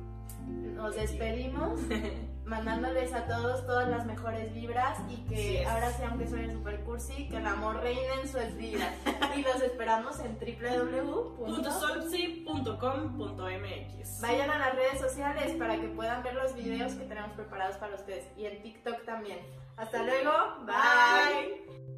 Nos despedimos *laughs* mandándoles a todos todas las mejores vibras y que es. ahora sí, aunque suene super cursi, que el amor reine en sus vidas. Y los esperamos en www. .solpsi.com.mx Vayan a las redes sociales para que puedan ver los videos que tenemos preparados para ustedes y en TikTok también. Hasta luego, bye.